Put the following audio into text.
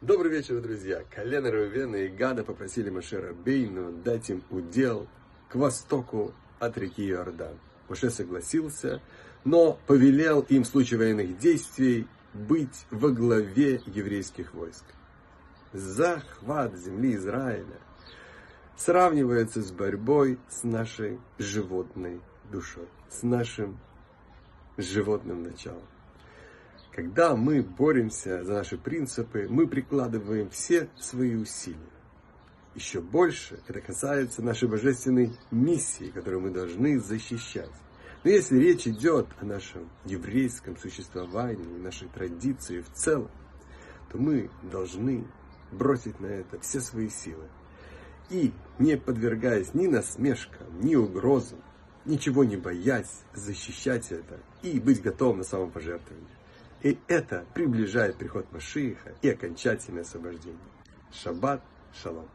Добрый вечер, друзья! Колено Рувена и Гада попросили Моше Рабейну дать им удел к востоку от реки Иордан. Моше согласился, но повелел им в случае военных действий быть во главе еврейских войск. Захват земли Израиля сравнивается с борьбой с нашей животной душой, с нашим животным началом. Когда мы боремся за наши принципы, мы прикладываем все свои усилия. Еще больше это касается нашей божественной миссии, которую мы должны защищать. Но если речь идет о нашем еврейском существовании, нашей традиции в целом, то мы должны бросить на это все свои силы. И, не подвергаясь ни насмешкам, ни угрозам, ничего не боясь, защищать это и быть готовым на самопожертвование. И это приближает приход Машииха и окончательное освобождение. Шаббат, шалом.